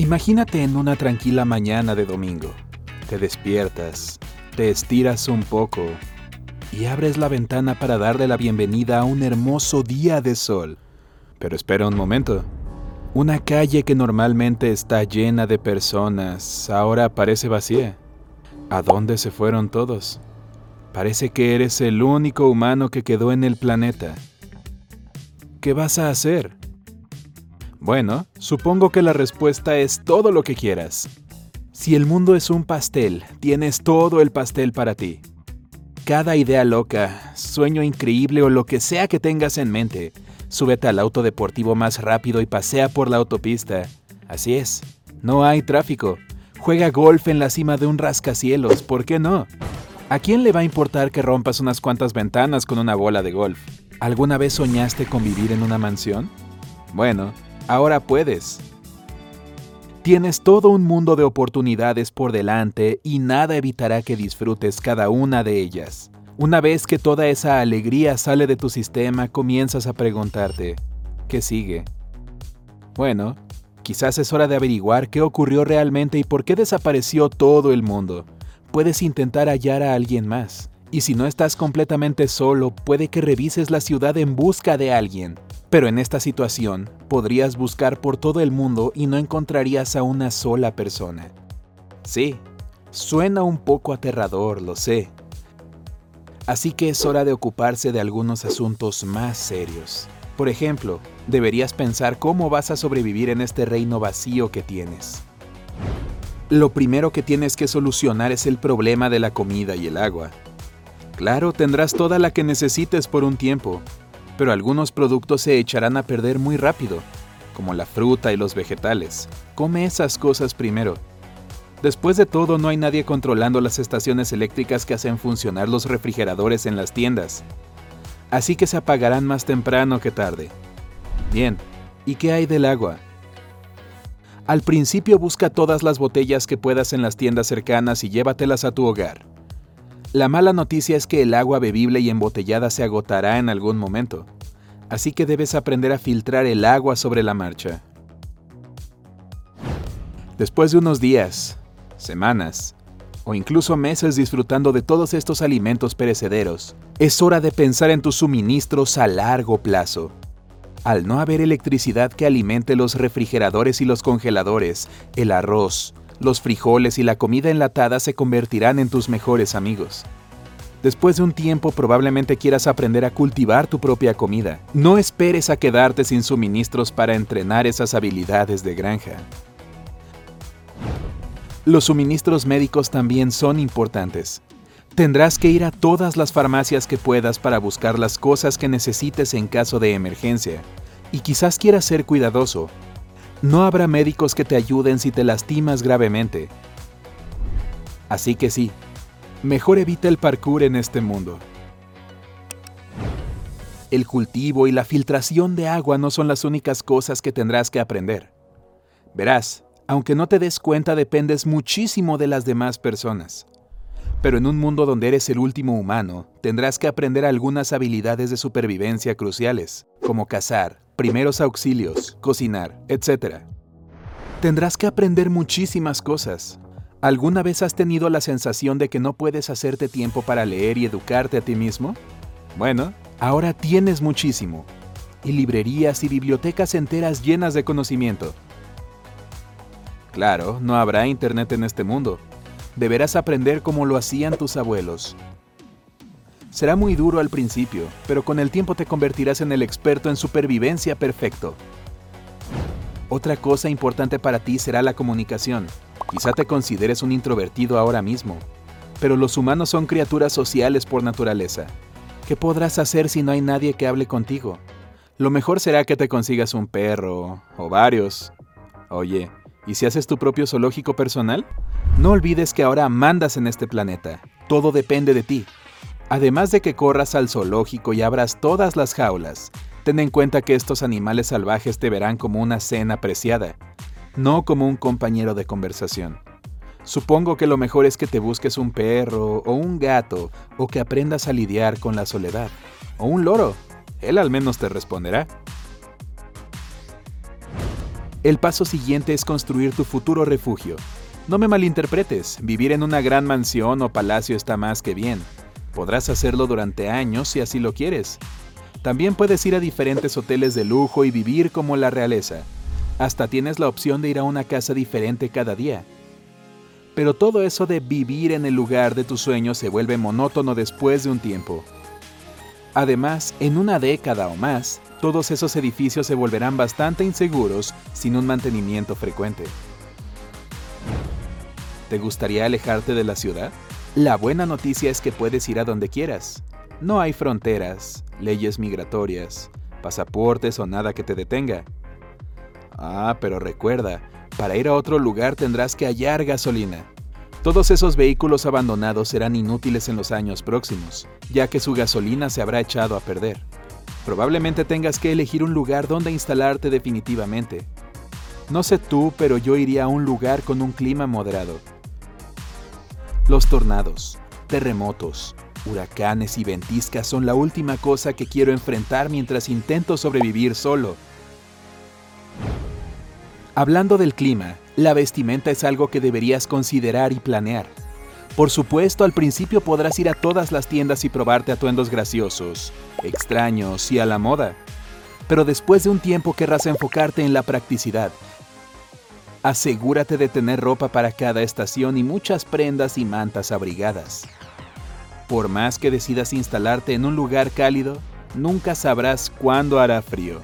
Imagínate en una tranquila mañana de domingo. Te despiertas, te estiras un poco y abres la ventana para darle la bienvenida a un hermoso día de sol. Pero espera un momento. Una calle que normalmente está llena de personas ahora parece vacía. ¿A dónde se fueron todos? Parece que eres el único humano que quedó en el planeta. ¿Qué vas a hacer? Bueno, supongo que la respuesta es todo lo que quieras. Si el mundo es un pastel, tienes todo el pastel para ti. Cada idea loca, sueño increíble o lo que sea que tengas en mente, súbete al auto deportivo más rápido y pasea por la autopista. Así es, no hay tráfico. Juega golf en la cima de un rascacielos, ¿por qué no? ¿A quién le va a importar que rompas unas cuantas ventanas con una bola de golf? ¿Alguna vez soñaste con vivir en una mansión? Bueno, ahora puedes. Tienes todo un mundo de oportunidades por delante y nada evitará que disfrutes cada una de ellas. Una vez que toda esa alegría sale de tu sistema, comienzas a preguntarte, ¿qué sigue? Bueno, quizás es hora de averiguar qué ocurrió realmente y por qué desapareció todo el mundo. Puedes intentar hallar a alguien más. Y si no estás completamente solo, puede que revises la ciudad en busca de alguien. Pero en esta situación, podrías buscar por todo el mundo y no encontrarías a una sola persona. Sí, suena un poco aterrador, lo sé. Así que es hora de ocuparse de algunos asuntos más serios. Por ejemplo, deberías pensar cómo vas a sobrevivir en este reino vacío que tienes. Lo primero que tienes que solucionar es el problema de la comida y el agua. Claro, tendrás toda la que necesites por un tiempo, pero algunos productos se echarán a perder muy rápido, como la fruta y los vegetales. Come esas cosas primero. Después de todo, no hay nadie controlando las estaciones eléctricas que hacen funcionar los refrigeradores en las tiendas. Así que se apagarán más temprano que tarde. Bien, ¿y qué hay del agua? Al principio busca todas las botellas que puedas en las tiendas cercanas y llévatelas a tu hogar. La mala noticia es que el agua bebible y embotellada se agotará en algún momento, así que debes aprender a filtrar el agua sobre la marcha. Después de unos días, semanas o incluso meses disfrutando de todos estos alimentos perecederos, es hora de pensar en tus suministros a largo plazo. Al no haber electricidad que alimente los refrigeradores y los congeladores, el arroz, los frijoles y la comida enlatada se convertirán en tus mejores amigos. Después de un tiempo probablemente quieras aprender a cultivar tu propia comida. No esperes a quedarte sin suministros para entrenar esas habilidades de granja. Los suministros médicos también son importantes. Tendrás que ir a todas las farmacias que puedas para buscar las cosas que necesites en caso de emergencia. Y quizás quieras ser cuidadoso, no habrá médicos que te ayuden si te lastimas gravemente. Así que sí, mejor evita el parkour en este mundo. El cultivo y la filtración de agua no son las únicas cosas que tendrás que aprender. Verás, aunque no te des cuenta, dependes muchísimo de las demás personas. Pero en un mundo donde eres el último humano, tendrás que aprender algunas habilidades de supervivencia cruciales, como cazar, primeros auxilios, cocinar, etc. Tendrás que aprender muchísimas cosas. ¿Alguna vez has tenido la sensación de que no puedes hacerte tiempo para leer y educarte a ti mismo? Bueno, ahora tienes muchísimo. Y librerías y bibliotecas enteras llenas de conocimiento. Claro, no habrá internet en este mundo. Deberás aprender como lo hacían tus abuelos, Será muy duro al principio, pero con el tiempo te convertirás en el experto en supervivencia perfecto. Otra cosa importante para ti será la comunicación. Quizá te consideres un introvertido ahora mismo, pero los humanos son criaturas sociales por naturaleza. ¿Qué podrás hacer si no hay nadie que hable contigo? Lo mejor será que te consigas un perro o varios. Oye, ¿y si haces tu propio zoológico personal? No olvides que ahora mandas en este planeta. Todo depende de ti. Además de que corras al zoológico y abras todas las jaulas, ten en cuenta que estos animales salvajes te verán como una cena preciada, no como un compañero de conversación. Supongo que lo mejor es que te busques un perro o un gato o que aprendas a lidiar con la soledad. O un loro. Él al menos te responderá. El paso siguiente es construir tu futuro refugio. No me malinterpretes, vivir en una gran mansión o palacio está más que bien. Podrás hacerlo durante años si así lo quieres. También puedes ir a diferentes hoteles de lujo y vivir como la realeza. Hasta tienes la opción de ir a una casa diferente cada día. Pero todo eso de vivir en el lugar de tus sueños se vuelve monótono después de un tiempo. Además, en una década o más, todos esos edificios se volverán bastante inseguros sin un mantenimiento frecuente. ¿Te gustaría alejarte de la ciudad? La buena noticia es que puedes ir a donde quieras. No hay fronteras, leyes migratorias, pasaportes o nada que te detenga. Ah, pero recuerda, para ir a otro lugar tendrás que hallar gasolina. Todos esos vehículos abandonados serán inútiles en los años próximos, ya que su gasolina se habrá echado a perder. Probablemente tengas que elegir un lugar donde instalarte definitivamente. No sé tú, pero yo iría a un lugar con un clima moderado. Los tornados, terremotos, huracanes y ventiscas son la última cosa que quiero enfrentar mientras intento sobrevivir solo. Hablando del clima, la vestimenta es algo que deberías considerar y planear. Por supuesto, al principio podrás ir a todas las tiendas y probarte atuendos graciosos, extraños y a la moda. Pero después de un tiempo querrás enfocarte en la practicidad. Asegúrate de tener ropa para cada estación y muchas prendas y mantas abrigadas. Por más que decidas instalarte en un lugar cálido, nunca sabrás cuándo hará frío.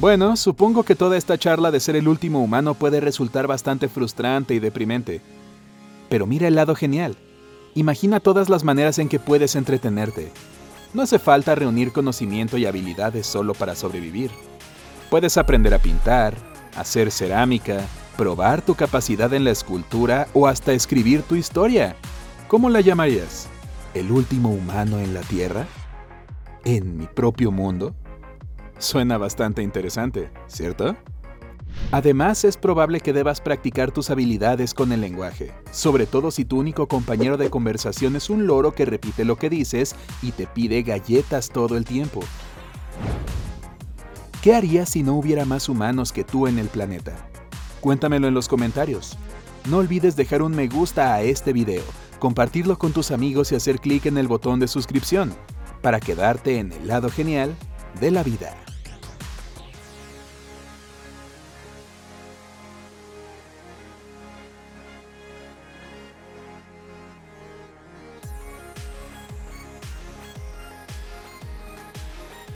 Bueno, supongo que toda esta charla de ser el último humano puede resultar bastante frustrante y deprimente. Pero mira el lado genial. Imagina todas las maneras en que puedes entretenerte. No hace falta reunir conocimiento y habilidades solo para sobrevivir. Puedes aprender a pintar, hacer cerámica, probar tu capacidad en la escultura o hasta escribir tu historia. ¿Cómo la llamarías? ¿El último humano en la Tierra? ¿En mi propio mundo? Suena bastante interesante, ¿cierto? Además, es probable que debas practicar tus habilidades con el lenguaje, sobre todo si tu único compañero de conversación es un loro que repite lo que dices y te pide galletas todo el tiempo. ¿Qué harías si no hubiera más humanos que tú en el planeta? Cuéntamelo en los comentarios. No olvides dejar un me gusta a este video, compartirlo con tus amigos y hacer clic en el botón de suscripción para quedarte en el lado genial de la vida.